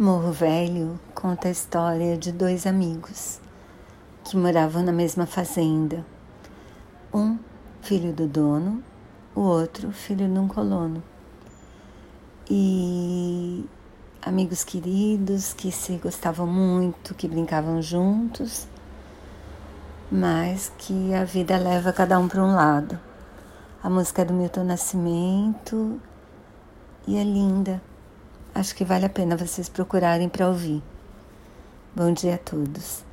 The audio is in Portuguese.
Morro Velho conta a história de dois amigos que moravam na mesma fazenda. Um filho do dono, o outro filho de um colono. E amigos queridos que se gostavam muito, que brincavam juntos, mas que a vida leva cada um para um lado. A música é do Milton Nascimento e é linda. Acho que vale a pena vocês procurarem para ouvir. Bom dia a todos.